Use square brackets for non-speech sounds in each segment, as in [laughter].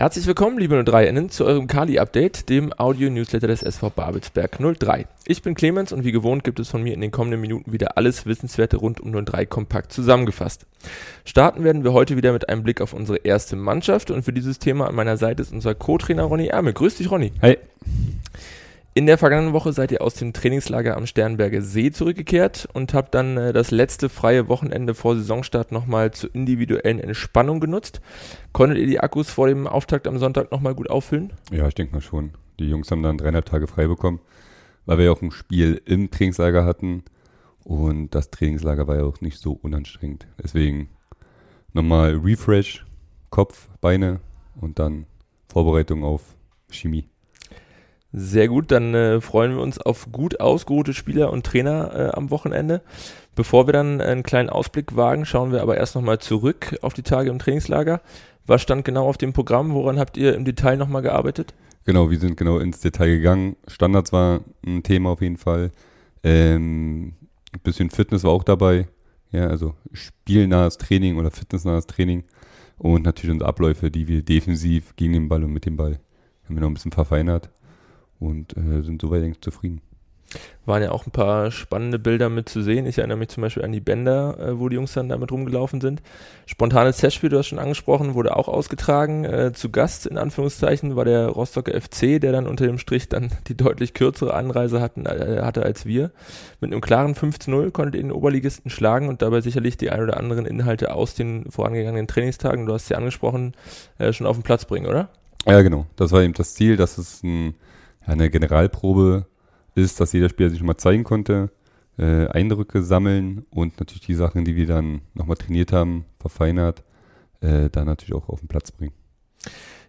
Herzlich willkommen, liebe 03innen, zu eurem Kali-Update, dem Audio-Newsletter des SV Babelsberg 03. Ich bin Clemens und wie gewohnt gibt es von mir in den kommenden Minuten wieder alles Wissenswerte rund um 03 kompakt zusammengefasst. Starten werden wir heute wieder mit einem Blick auf unsere erste Mannschaft und für dieses Thema an meiner Seite ist unser Co-Trainer Ronny Ärmel. Grüß dich, Ronny. Hey. In der vergangenen Woche seid ihr aus dem Trainingslager am Sternberger See zurückgekehrt und habt dann äh, das letzte freie Wochenende vor Saisonstart nochmal zur individuellen Entspannung genutzt. Konntet ihr die Akkus vor dem Auftakt am Sonntag nochmal gut auffüllen? Ja, ich denke mal schon. Die Jungs haben dann dreieinhalb Tage frei bekommen, weil wir ja auch ein Spiel im Trainingslager hatten und das Trainingslager war ja auch nicht so unanstrengend. Deswegen nochmal Refresh, Kopf, Beine und dann Vorbereitung auf Chemie. Sehr gut, dann äh, freuen wir uns auf gut ausgeruhte Spieler und Trainer äh, am Wochenende. Bevor wir dann einen kleinen Ausblick wagen, schauen wir aber erst nochmal zurück auf die Tage im Trainingslager. Was stand genau auf dem Programm? Woran habt ihr im Detail nochmal gearbeitet? Genau, wir sind genau ins Detail gegangen. Standards war ein Thema auf jeden Fall. Ähm, ein bisschen Fitness war auch dabei. Ja, also spielnahes Training oder fitnessnahes Training. Und natürlich unsere Abläufe, die wir defensiv gegen den Ball und mit dem Ball haben wir noch ein bisschen verfeinert und äh, sind soweit eigentlich zufrieden. Waren ja auch ein paar spannende Bilder mit zu sehen. Ich erinnere mich zum Beispiel an die Bänder, äh, wo die Jungs dann damit rumgelaufen sind. Spontanes Testspiel, du hast schon angesprochen, wurde auch ausgetragen. Äh, zu Gast in Anführungszeichen war der Rostocker FC, der dann unter dem Strich dann [laughs] die deutlich kürzere Anreise hatten, äh, hatte als wir. Mit einem klaren 5-0 konntet ihr den Oberligisten schlagen und dabei sicherlich die ein oder anderen Inhalte aus den vorangegangenen Trainingstagen, du hast sie angesprochen, äh, schon auf den Platz bringen, oder? Ja, genau. Das war eben das Ziel, dass es ein eine Generalprobe ist, dass jeder Spieler sich schon mal zeigen konnte, äh, Eindrücke sammeln und natürlich die Sachen, die wir dann nochmal trainiert haben, verfeinert, äh, dann natürlich auch auf den Platz bringen.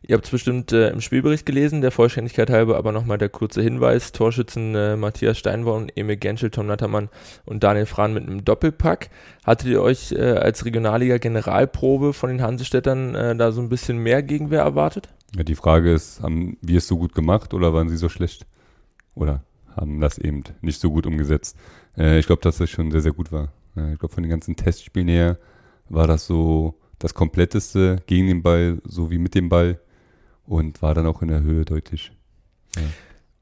Ihr habt es bestimmt äh, im Spielbericht gelesen, der Vollständigkeit halber aber nochmal der kurze Hinweis. Torschützen äh, Matthias Steinborn, Emil Genschel, Tom Nattermann und Daniel Frahn mit einem Doppelpack. Hattet ihr euch äh, als Regionalliga Generalprobe von den Hansestädtern äh, da so ein bisschen mehr Gegenwehr erwartet? Ja, die Frage ist, haben wir es so gut gemacht oder waren sie so schlecht? Oder haben das eben nicht so gut umgesetzt? Äh, ich glaube, dass das schon sehr, sehr gut war. Äh, ich glaube, von den ganzen Testspielen her war das so das kompletteste gegen den Ball sowie mit dem Ball und war dann auch in der Höhe deutlich. Ja.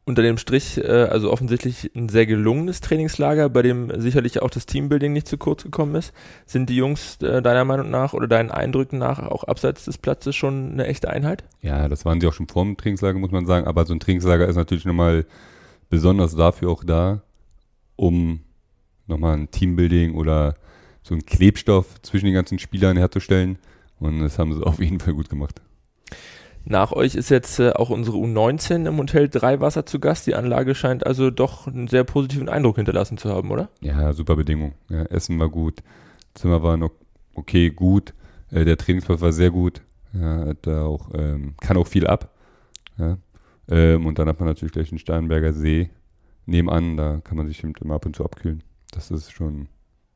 Unter dem Strich, äh, also offensichtlich ein sehr gelungenes Trainingslager, bei dem sicherlich auch das Teambuilding nicht zu kurz gekommen ist. Sind die Jungs äh, deiner Meinung nach oder deinen Eindrücken nach auch abseits des Platzes schon eine echte Einheit? Ja, das waren sie auch schon vor dem Trainingslager, muss man sagen. Aber so ein Trainingslager ist natürlich nochmal besonders dafür auch da, um nochmal ein Teambuilding oder so einen Klebstoff zwischen den ganzen Spielern herzustellen. Und das haben sie auf jeden Fall gut gemacht. Nach euch ist jetzt äh, auch unsere U19 im Hotel Dreiwasser zu Gast. Die Anlage scheint also doch einen sehr positiven Eindruck hinterlassen zu haben, oder? Ja, super Bedingung. Ja, Essen war gut, Zimmer war noch okay, gut. Äh, der Trainingsplatz war sehr gut. Ja, hat da auch, ähm, kann auch viel ab. Ja. Ähm, und dann hat man natürlich gleich den Steinberger See nebenan. Da kann man sich immer ab und zu abkühlen. Das ist schon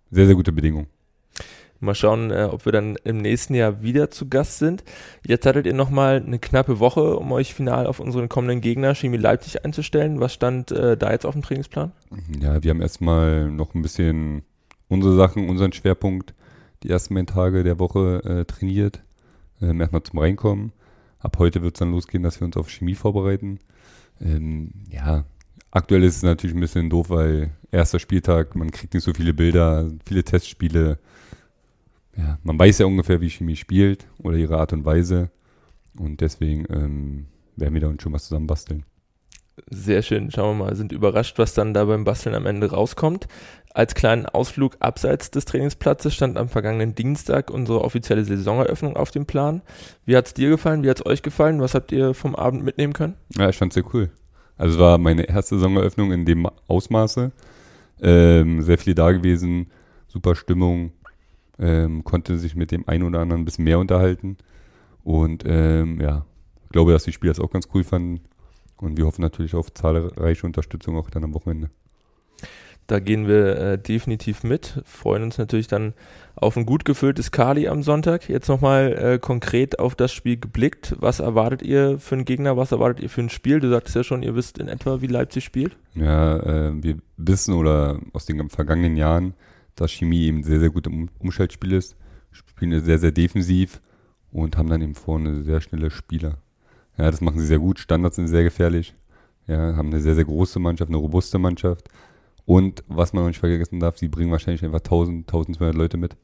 sehr, sehr gute Bedingung. Mal schauen, äh, ob wir dann im nächsten Jahr wieder zu Gast sind. Jetzt hattet ihr nochmal eine knappe Woche, um euch final auf unseren kommenden Gegner Chemie Leipzig einzustellen. Was stand äh, da jetzt auf dem Trainingsplan? Ja, wir haben erstmal noch ein bisschen unsere Sachen, unseren Schwerpunkt die ersten Tage der Woche äh, trainiert. Ähm, erstmal zum Reinkommen. Ab heute wird es dann losgehen, dass wir uns auf Chemie vorbereiten. Ähm, ja, aktuell ist es natürlich ein bisschen doof, weil erster Spieltag, man kriegt nicht so viele Bilder, viele Testspiele ja, man weiß ja ungefähr, wie Chemie spielt oder ihre Art und Weise. Und deswegen ähm, werden wir da uns schon was zusammen basteln. Sehr schön. Schauen wir mal, sind überrascht, was dann da beim Basteln am Ende rauskommt. Als kleinen Ausflug abseits des Trainingsplatzes stand am vergangenen Dienstag unsere offizielle Saisoneröffnung auf dem Plan. Wie hat es dir gefallen? Wie hat es euch gefallen? Was habt ihr vom Abend mitnehmen können? Ja, ich fand es sehr cool. Also es war meine erste Saisoneröffnung in dem Ausmaße. Ähm, sehr viel da gewesen, super Stimmung, ähm, konnte sich mit dem einen oder anderen ein bisschen mehr unterhalten. Und ähm, ja, glaube, dass die Spieler es auch ganz cool fanden. Und wir hoffen natürlich auf zahlreiche Unterstützung auch dann am Wochenende. Da gehen wir äh, definitiv mit. Freuen uns natürlich dann auf ein gut gefülltes Kali am Sonntag. Jetzt nochmal äh, konkret auf das Spiel geblickt. Was erwartet ihr für einen Gegner? Was erwartet ihr für ein Spiel? Du sagtest ja schon, ihr wisst in etwa, wie Leipzig spielt. Ja, äh, wir wissen oder aus den vergangenen Jahren, dass Chemie eben sehr, sehr gut im Umschaltspiel ist. Spielen sehr, sehr defensiv und haben dann eben vorne sehr schnelle Spieler. Ja, das machen sie sehr gut. Standards sind sehr gefährlich. Ja, haben eine sehr, sehr große Mannschaft, eine robuste Mannschaft. Und was man noch nicht vergessen darf, sie bringen wahrscheinlich einfach 1000, 1200 Leute mit.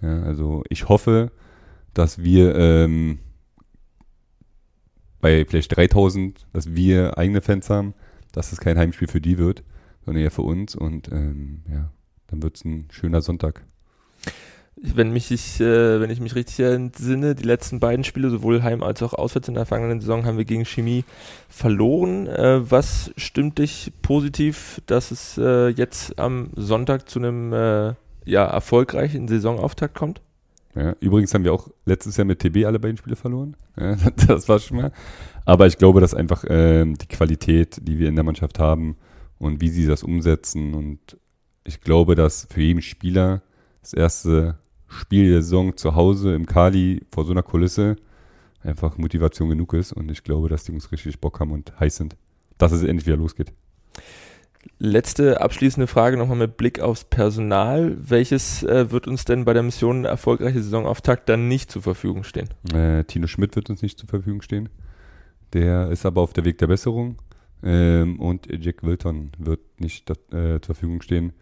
Ja, also ich hoffe, dass wir ähm, bei vielleicht 3000, dass wir eigene Fans haben, dass es kein Heimspiel für die wird, sondern eher für uns. Und ähm, ja, dann wird es ein schöner Sonntag. Wenn, mich ich, äh, wenn ich mich richtig entsinne, die letzten beiden Spiele, sowohl heim als auch auswärts in der vergangenen Saison, haben wir gegen Chemie verloren. Äh, was stimmt dich positiv, dass es äh, jetzt am Sonntag zu einem äh, ja, erfolgreichen Saisonauftakt kommt? Ja, übrigens haben wir auch letztes Jahr mit TB alle beiden Spiele verloren. Ja, [laughs] das war schon mal. Aber ich glaube, dass einfach ähm, die Qualität, die wir in der Mannschaft haben und wie sie das umsetzen und ich glaube, dass für jeden Spieler das erste Spiel der Saison zu Hause im Kali vor so einer Kulisse einfach Motivation genug ist und ich glaube, dass die Jungs richtig Bock haben und heiß sind, dass es endlich wieder losgeht. Letzte abschließende Frage nochmal mit Blick aufs Personal. Welches äh, wird uns denn bei der Mission erfolgreiche Saisonauftakt dann nicht zur Verfügung stehen? Äh, Tino Schmidt wird uns nicht zur Verfügung stehen. Der ist aber auf der Weg der Besserung. Ähm, und Jack Wilton wird nicht äh, zur Verfügung stehen.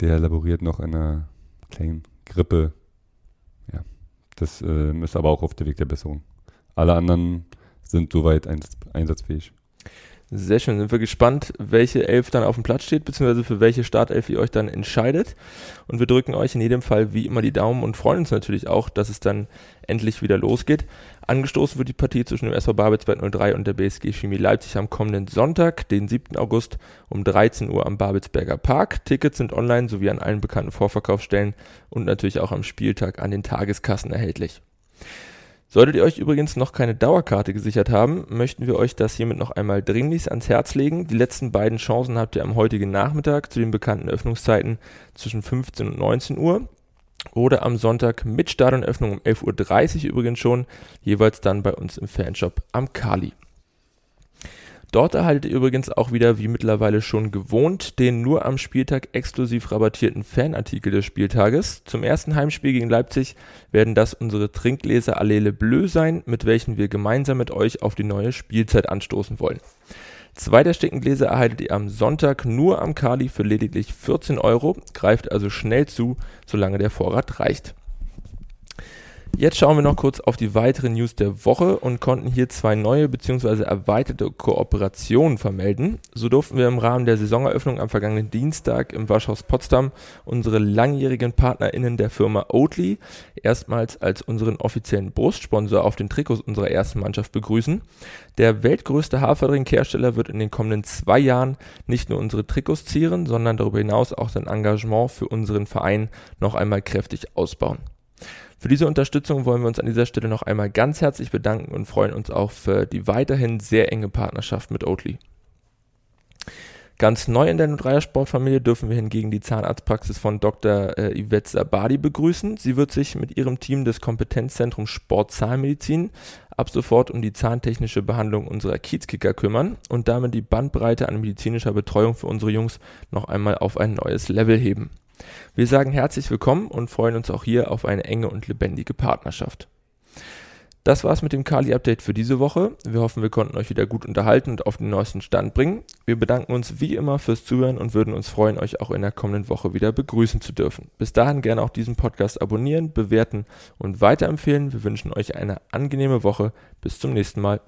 Der laboriert noch an einer kleinen Grippe. Ja, das äh, ist aber auch auf der Weg der Besserung. Alle anderen sind soweit einsatz einsatzfähig. Sehr schön. Sind wir gespannt, welche Elf dann auf dem Platz steht, beziehungsweise für welche Startelf ihr euch dann entscheidet. Und wir drücken euch in jedem Fall wie immer die Daumen und freuen uns natürlich auch, dass es dann endlich wieder losgeht. Angestoßen wird die Partie zwischen dem SV Babelsberg 03 und der BSG Chemie Leipzig am kommenden Sonntag, den 7. August um 13 Uhr am Babelsberger Park. Tickets sind online sowie an allen bekannten Vorverkaufsstellen und natürlich auch am Spieltag an den Tageskassen erhältlich. Solltet ihr euch übrigens noch keine Dauerkarte gesichert haben, möchten wir euch das hiermit noch einmal dringlichst ans Herz legen. Die letzten beiden Chancen habt ihr am heutigen Nachmittag zu den bekannten Öffnungszeiten zwischen 15 und 19 Uhr oder am Sonntag mit Start und Öffnung um 11.30 Uhr übrigens schon, jeweils dann bei uns im Fanshop am Kali. Dort erhaltet ihr übrigens auch wieder, wie mittlerweile schon gewohnt, den nur am Spieltag exklusiv rabattierten Fanartikel des Spieltages. Zum ersten Heimspiel gegen Leipzig werden das unsere Trinkgläser Allele Bleu sein, mit welchen wir gemeinsam mit euch auf die neue Spielzeit anstoßen wollen. Zwei der Stickengläser erhaltet ihr am Sonntag nur am Kali für lediglich 14 Euro, greift also schnell zu, solange der Vorrat reicht. Jetzt schauen wir noch kurz auf die weiteren News der Woche und konnten hier zwei neue bzw. erweiterte Kooperationen vermelden. So durften wir im Rahmen der Saisoneröffnung am vergangenen Dienstag im Waschhaus Potsdam unsere langjährigen PartnerInnen der Firma Oatly erstmals als unseren offiziellen Brustsponsor auf den Trikots unserer ersten Mannschaft begrüßen. Der weltgrößte Haferdrinkhersteller wird in den kommenden zwei Jahren nicht nur unsere Trikots zieren, sondern darüber hinaus auch sein Engagement für unseren Verein noch einmal kräftig ausbauen. Für diese Unterstützung wollen wir uns an dieser Stelle noch einmal ganz herzlich bedanken und freuen uns auch für die weiterhin sehr enge Partnerschaft mit Oatly. Ganz neu in der Nutreier Sportfamilie dürfen wir hingegen die Zahnarztpraxis von Dr. Äh, Yvette Sabadi begrüßen. Sie wird sich mit ihrem Team des Kompetenzzentrums Sportzahnmedizin ab sofort um die zahntechnische Behandlung unserer Kiezkicker kümmern und damit die Bandbreite an medizinischer Betreuung für unsere Jungs noch einmal auf ein neues Level heben. Wir sagen herzlich willkommen und freuen uns auch hier auf eine enge und lebendige Partnerschaft. Das war's mit dem Kali-Update für diese Woche. Wir hoffen, wir konnten euch wieder gut unterhalten und auf den neuesten Stand bringen. Wir bedanken uns wie immer fürs Zuhören und würden uns freuen, euch auch in der kommenden Woche wieder begrüßen zu dürfen. Bis dahin gerne auch diesen Podcast abonnieren, bewerten und weiterempfehlen. Wir wünschen euch eine angenehme Woche. Bis zum nächsten Mal.